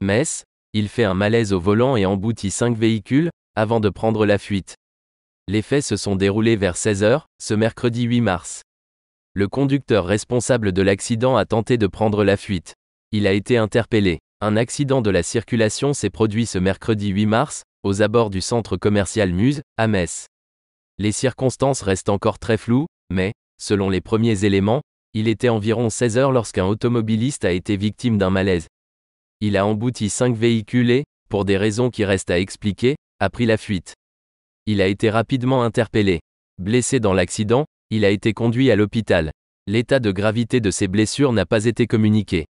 Metz, il fait un malaise au volant et emboutit cinq véhicules, avant de prendre la fuite. Les faits se sont déroulés vers 16h, ce mercredi 8 mars. Le conducteur responsable de l'accident a tenté de prendre la fuite. Il a été interpellé. Un accident de la circulation s'est produit ce mercredi 8 mars, aux abords du centre commercial Muse, à Metz. Les circonstances restent encore très floues, mais, selon les premiers éléments, il était environ 16 heures lorsqu'un automobiliste a été victime d'un malaise. Il a embouti cinq véhicules et, pour des raisons qui restent à expliquer, a pris la fuite. Il a été rapidement interpellé. Blessé dans l'accident, il a été conduit à l'hôpital. L'état de gravité de ses blessures n'a pas été communiqué.